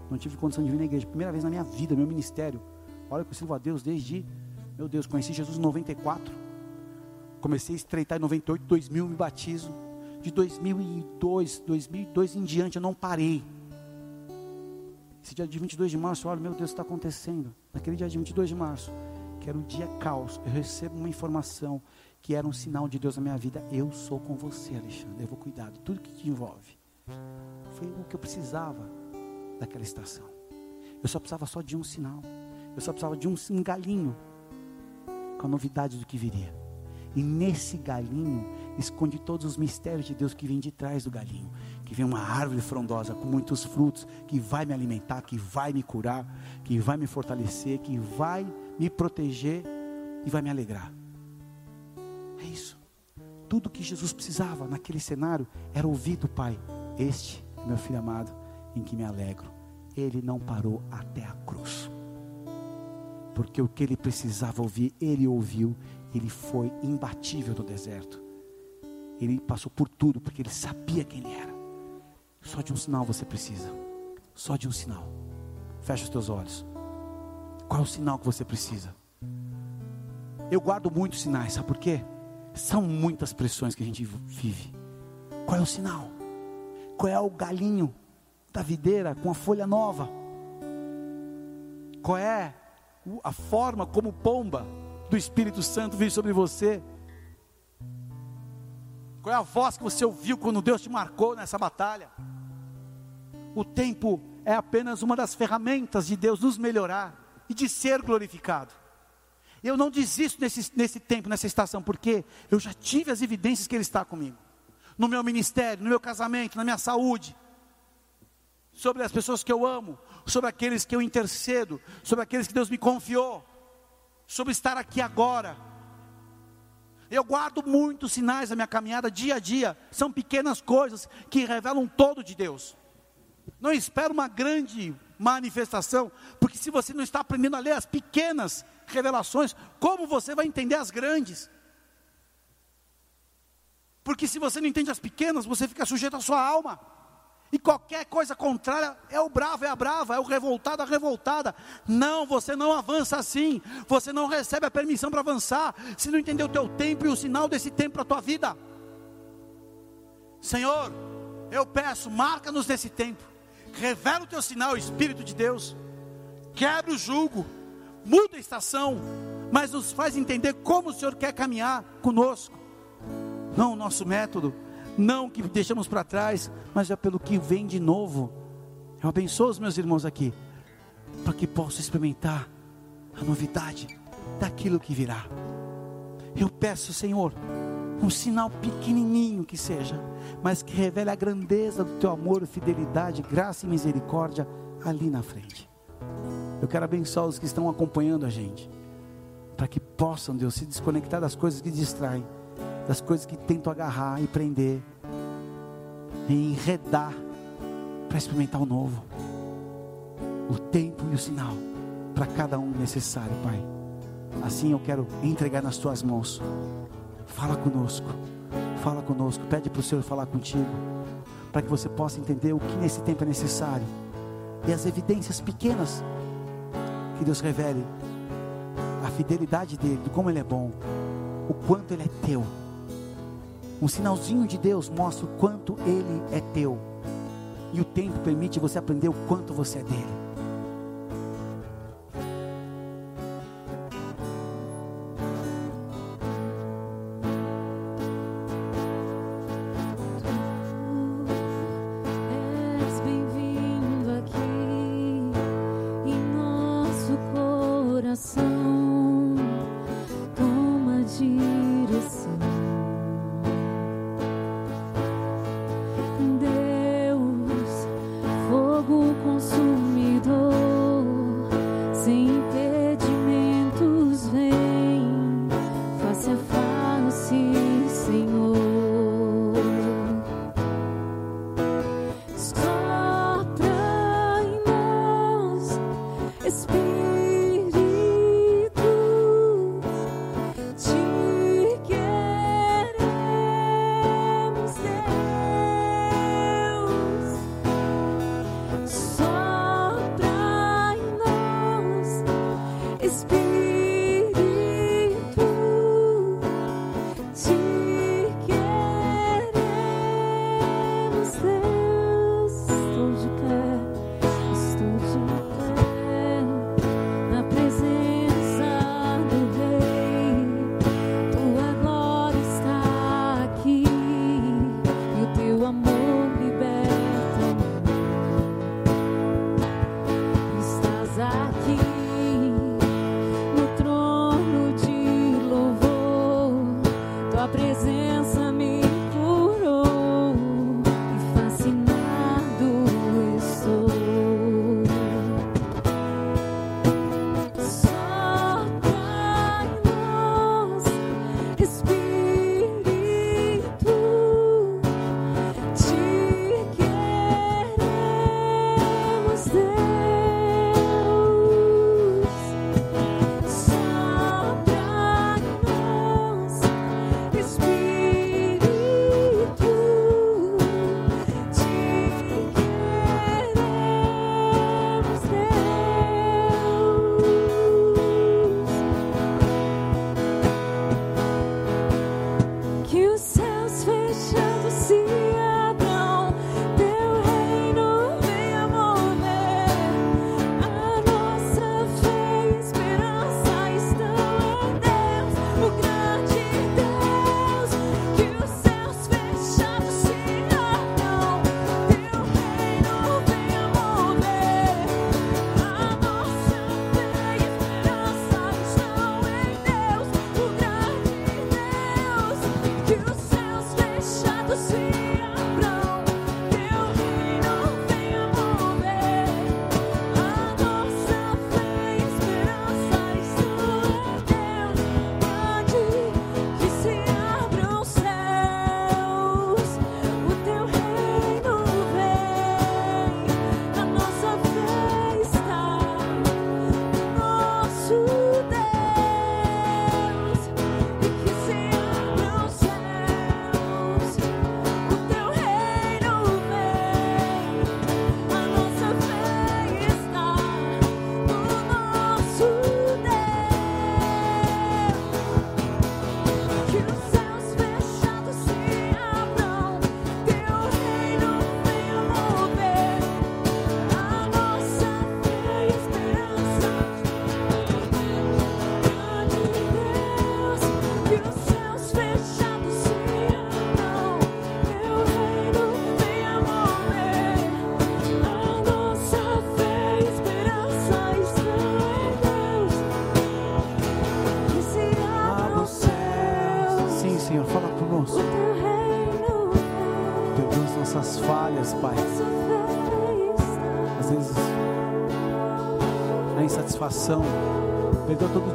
Não tive condição de vir na igreja. Primeira vez na minha vida, meu ministério. Olha que eu sirvo a Deus desde, meu Deus, conheci Jesus em 94. Comecei a estreitar em 98, 2000 me batizo. De 2002, 2002 em diante eu não parei. Esse dia de 22 de março, olha, meu Deus, está acontecendo. Naquele dia de 22 de março, que era o dia caos, eu recebo uma informação que era um sinal de Deus na minha vida. Eu sou com você, Alexandre. Eu vou cuidar de tudo que te envolve. Foi o que eu precisava daquela estação. Eu só precisava só de um sinal. Eu só precisava de um, um galinho com a novidade do que viria. E nesse galinho esconde todos os mistérios de Deus que vem de trás do galinho. Que vem uma árvore frondosa com muitos frutos, que vai me alimentar, que vai me curar, que vai me fortalecer, que vai me proteger e vai me alegrar. É isso. Tudo que Jesus precisava naquele cenário era ouvir do Pai: Este é meu filho amado, em que me alegro. Ele não parou até a cruz. Porque o que ele precisava ouvir, ele ouviu ele foi imbatível no deserto. Ele passou por tudo porque ele sabia quem ele era. Só de um sinal você precisa. Só de um sinal. Fecha os teus olhos. Qual é o sinal que você precisa? Eu guardo muitos sinais, sabe por quê? São muitas pressões que a gente vive. Qual é o sinal? Qual é o galinho da videira com a folha nova? Qual é a forma como pomba do Espírito Santo vir sobre você? Qual é a voz que você ouviu quando Deus te marcou nessa batalha? O tempo é apenas uma das ferramentas de Deus nos melhorar e de ser glorificado. Eu não desisto nesse, nesse tempo, nessa estação, porque eu já tive as evidências que Ele está comigo. No meu ministério, no meu casamento, na minha saúde, sobre as pessoas que eu amo, sobre aqueles que eu intercedo, sobre aqueles que Deus me confiou sobre estar aqui agora. Eu guardo muitos sinais da minha caminhada dia a dia, são pequenas coisas que revelam todo de Deus. Não espero uma grande manifestação, porque se você não está aprendendo a ler as pequenas revelações, como você vai entender as grandes? Porque se você não entende as pequenas, você fica sujeito à sua alma. E qualquer coisa contrária é o bravo, é a brava, é o revoltado, a revoltada. Não, você não avança assim. Você não recebe a permissão para avançar. Se não entender o teu tempo e o sinal desse tempo para a tua vida. Senhor, eu peço, marca-nos nesse tempo. Revela o teu sinal, Espírito de Deus. Quebra o jugo, muda a estação, mas nos faz entender como o Senhor quer caminhar conosco. Não o nosso método, não que deixamos para trás, mas é pelo que vem de novo. Eu abençoo os meus irmãos aqui, para que possam experimentar a novidade daquilo que virá. Eu peço, Senhor, um sinal pequenininho que seja, mas que revele a grandeza do teu amor, fidelidade, graça e misericórdia ali na frente. Eu quero abençoar os que estão acompanhando a gente, para que possam, Deus, se desconectar das coisas que distraem, das coisas que tentam agarrar e prender, e enredar, para experimentar o novo, o tempo e o sinal, para cada um necessário, Pai. Assim eu quero entregar nas tuas mãos. Fala conosco, fala conosco, pede para o Senhor falar contigo, para que você possa entender o que nesse tempo é necessário. E as evidências pequenas que Deus revele, a fidelidade dele, de como ele é bom, o quanto ele é teu. Um sinalzinho de Deus mostra o quanto ele é teu, e o tempo permite você aprender o quanto você é dele.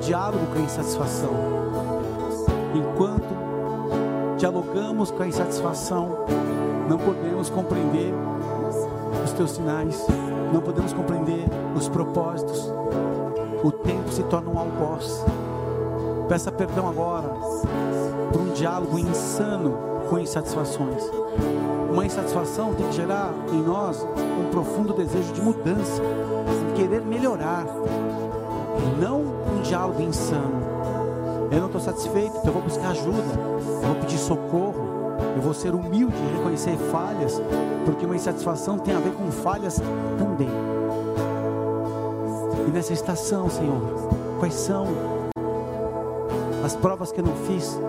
Diálogo com a insatisfação. Enquanto dialogamos com a insatisfação, não podemos compreender os teus sinais, não podemos compreender os propósitos. O tempo se torna um algoz. Peça perdão agora por um diálogo insano com insatisfações. Uma insatisfação tem que gerar em nós um profundo desejo de mudança, diálogo insano. Eu não estou satisfeito, então eu vou buscar ajuda, eu vou pedir socorro, eu vou ser humilde e reconhecer falhas, porque uma insatisfação tem a ver com falhas também. E nessa estação, Senhor, quais são as provas que eu não fiz?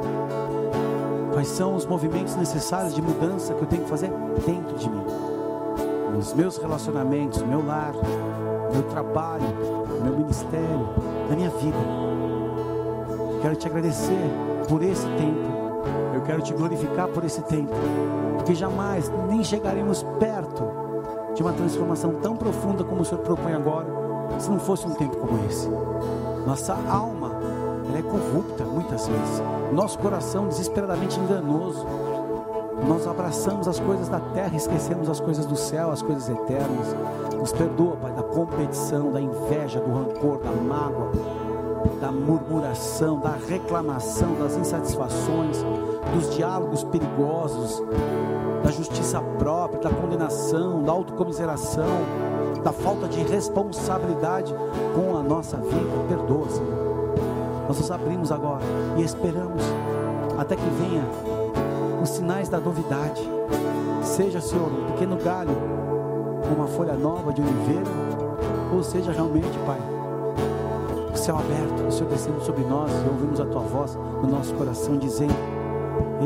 Quais são os movimentos necessários de mudança que eu tenho que fazer dentro de mim? Nos meus relacionamentos, meu lar, meu trabalho, meu ministério, na minha vida. Quero te agradecer por esse tempo eu quero te glorificar por esse tempo, porque jamais nem chegaremos perto de uma transformação tão profunda como o Senhor propõe agora, se não fosse um tempo como esse. Nossa alma, ela é corrupta muitas vezes. Nosso coração desesperadamente enganoso. Nós abraçamos as coisas da terra, esquecemos as coisas do céu, as coisas eternas. Nos perdoa, Pai, competição, da inveja, do rancor, da mágoa, da murmuração, da reclamação, das insatisfações dos diálogos perigosos, da justiça própria, da condenação, da autocomiseração, da falta de responsabilidade com a nossa vida. Perdoa, Senhor. Nós nos abrimos agora e esperamos até que venha os sinais da novidade. Seja, Senhor, um pequeno galho, uma folha nova de oliveira, ou seja, realmente, Pai, o céu aberto, o Senhor descendo sobre nós e ouvimos a Tua voz no nosso coração dizendo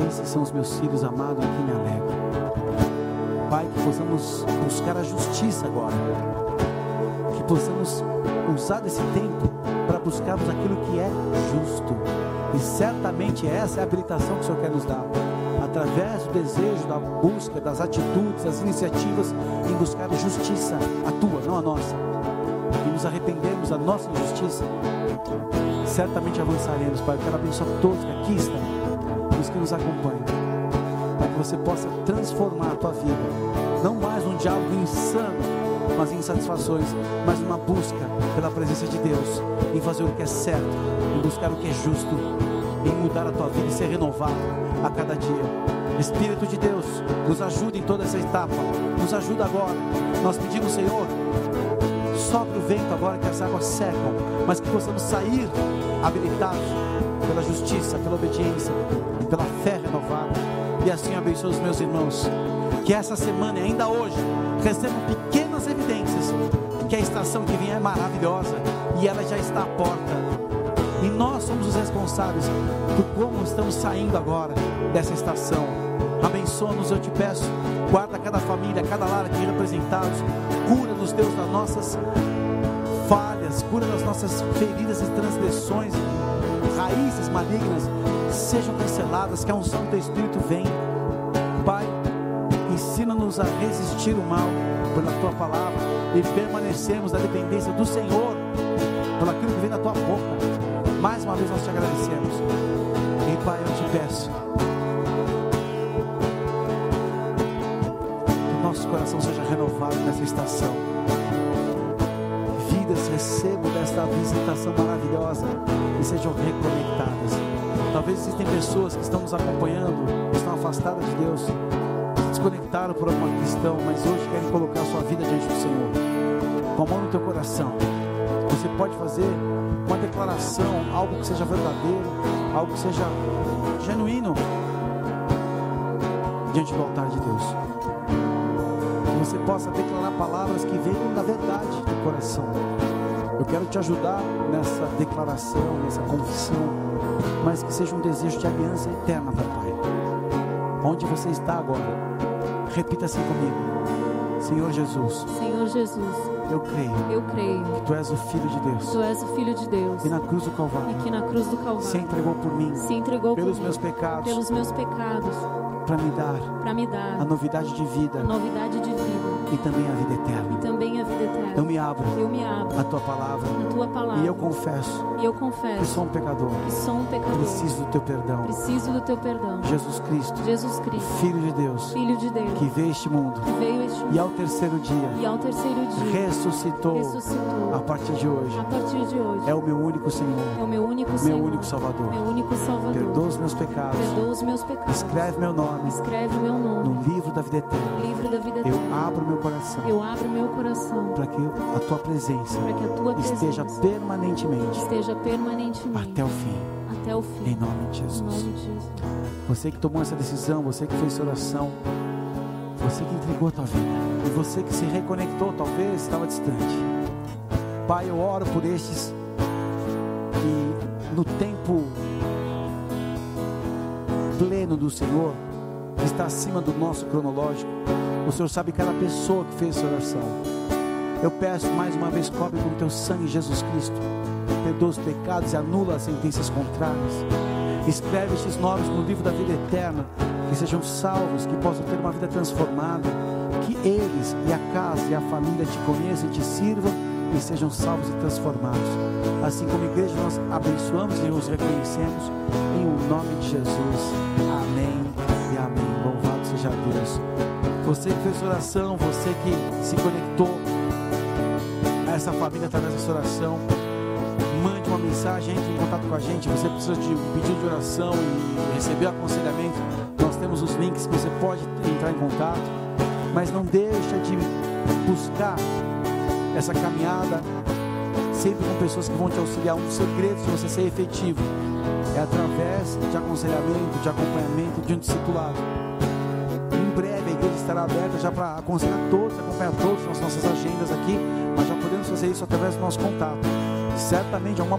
esses são os meus filhos amados em quem me alegro. Pai, que possamos buscar a justiça agora. Que possamos usar desse tempo para buscarmos aquilo que é justo. E certamente essa é a habilitação que o Senhor quer nos dar. Através do desejo, da busca, das atitudes, das iniciativas em buscar justiça, a tua, não a nossa. E nos arrependermos da nossa injustiça, certamente avançaremos, Pai. Eu quero abençoar todos que aqui estão que nos acompanham, para que você possa transformar a tua vida, não mais um diálogo insano com as insatisfações, mas uma busca pela presença de Deus, em fazer o que é certo, em buscar o que é justo, em mudar a tua vida e ser renovado a cada dia. Espírito de Deus, nos ajude em toda essa etapa, nos ajuda agora. Nós pedimos, Senhor, vento agora que as águas secam, mas que possamos sair habilitados pela justiça, pela obediência, pela fé renovada. E assim abençoe os meus irmãos. Que essa semana e ainda hoje recebam pequenas evidências que a estação que vem é maravilhosa e ela já está à porta. E nós somos os responsáveis por como estamos saindo agora dessa estação. Abençoa-nos, eu te peço. Guarda cada família, cada lar aqui representados. Cura-nos, Deus, das nossas Cura das nossas feridas e transgressões raízes malignas sejam canceladas, que a unção do Espírito venha. Pai, ensina-nos a resistir o mal pela tua palavra e permanecermos na dependência do Senhor, por aquilo que vem da tua boca. Mais uma vez nós te agradecemos. E Pai, eu te peço. Visitação maravilhosa e sejam reconectadas. Talvez existem pessoas que estão nos acompanhando, que estão afastadas de Deus, desconectaram por alguma questão, mas hoje querem colocar sua vida diante do Senhor. Com a mão no teu coração, você pode fazer uma declaração, algo que seja verdadeiro, algo que seja genuíno diante do altar de Deus. Que você possa declarar palavras que venham da verdade do coração. Eu quero te ajudar nessa declaração, nessa confissão, mas que seja um desejo de aliança eterna, papai. Onde você está agora, repita assim comigo: Senhor Jesus. Senhor Jesus. Eu creio. Eu creio. Que tu és o filho de Deus. Tu és o filho de Deus. E na cruz do Calvário. E que na cruz do Calvário. Se entregou por mim. Se entregou pelos meus pecados. Pelos meus pecados para me dar para me dar a novidade de vida a novidade de vida e também a vida e eterna. também a vida eterna. Me abro Eu me abro à tua palavra na tua palavra e eu confesso e eu que confesso sou um pecador. que sou um pecador. Preciso do teu perdão. Preciso do teu perdão. Jesus Cristo, Jesus Cristo, Filho de Deus, Filho de Deus, que veio a este mundo que veio a este e mundo ao terceiro dia e ao terceiro dia ressuscitou ressuscitou. a partir de hoje. A partir de hoje É o meu único Senhor, é o meu único meu Senhor, único Salvador. meu único Salvador. Perdoa os meus pecados. Perdoa os meus pecados. Escreve meu nome Escreve meu nome no livro da vida eterna. no livro da vida Eu eterna. abro meu coração Eu abro meu coração para que a tua presença a tua esteja presença permanentemente esteja permanentemente até o fim. até o Em fim. nome de Em Jesus. nome de Jesus. Você que tomou essa decisão, você que fez essa oração, você que entregou a tua vida, e você que se reconectou, talvez estava distante. Pai, eu oro por estes que no tempo pleno do Senhor, que está acima do nosso cronológico, o Senhor sabe cada pessoa que fez essa oração. Eu peço mais uma vez, cobre com teu sangue Jesus Cristo, perdoa os pecados e anula as sentenças contrárias. Escreve estes nomes no livro da vida eterna, que sejam salvos, que possam ter uma vida transformada, que eles e a casa e a família te conheçam e te sirvam e sejam salvos e transformados. Assim como igreja, nós abençoamos e os reconhecemos em o nome de Jesus. Amém e amém. Louvado seja Deus. Você que fez oração, você que se conectou essa família através dessa oração, mande uma mensagem, entre em contato com a gente. Você precisa de um pedido de oração e receber aconselhamento. Nós temos os links que você pode entrar em contato, mas não deixa de buscar essa caminhada sempre com pessoas que vão te auxiliar. Um dos segredos de você ser efetivo é através de aconselhamento, de acompanhamento, de um discipulado. Em breve a igreja estará aberta já para aconselhar todos, acompanhar todos nas nossas agendas aqui, mas já podemos fazer isso através do nosso contato. Certamente alguma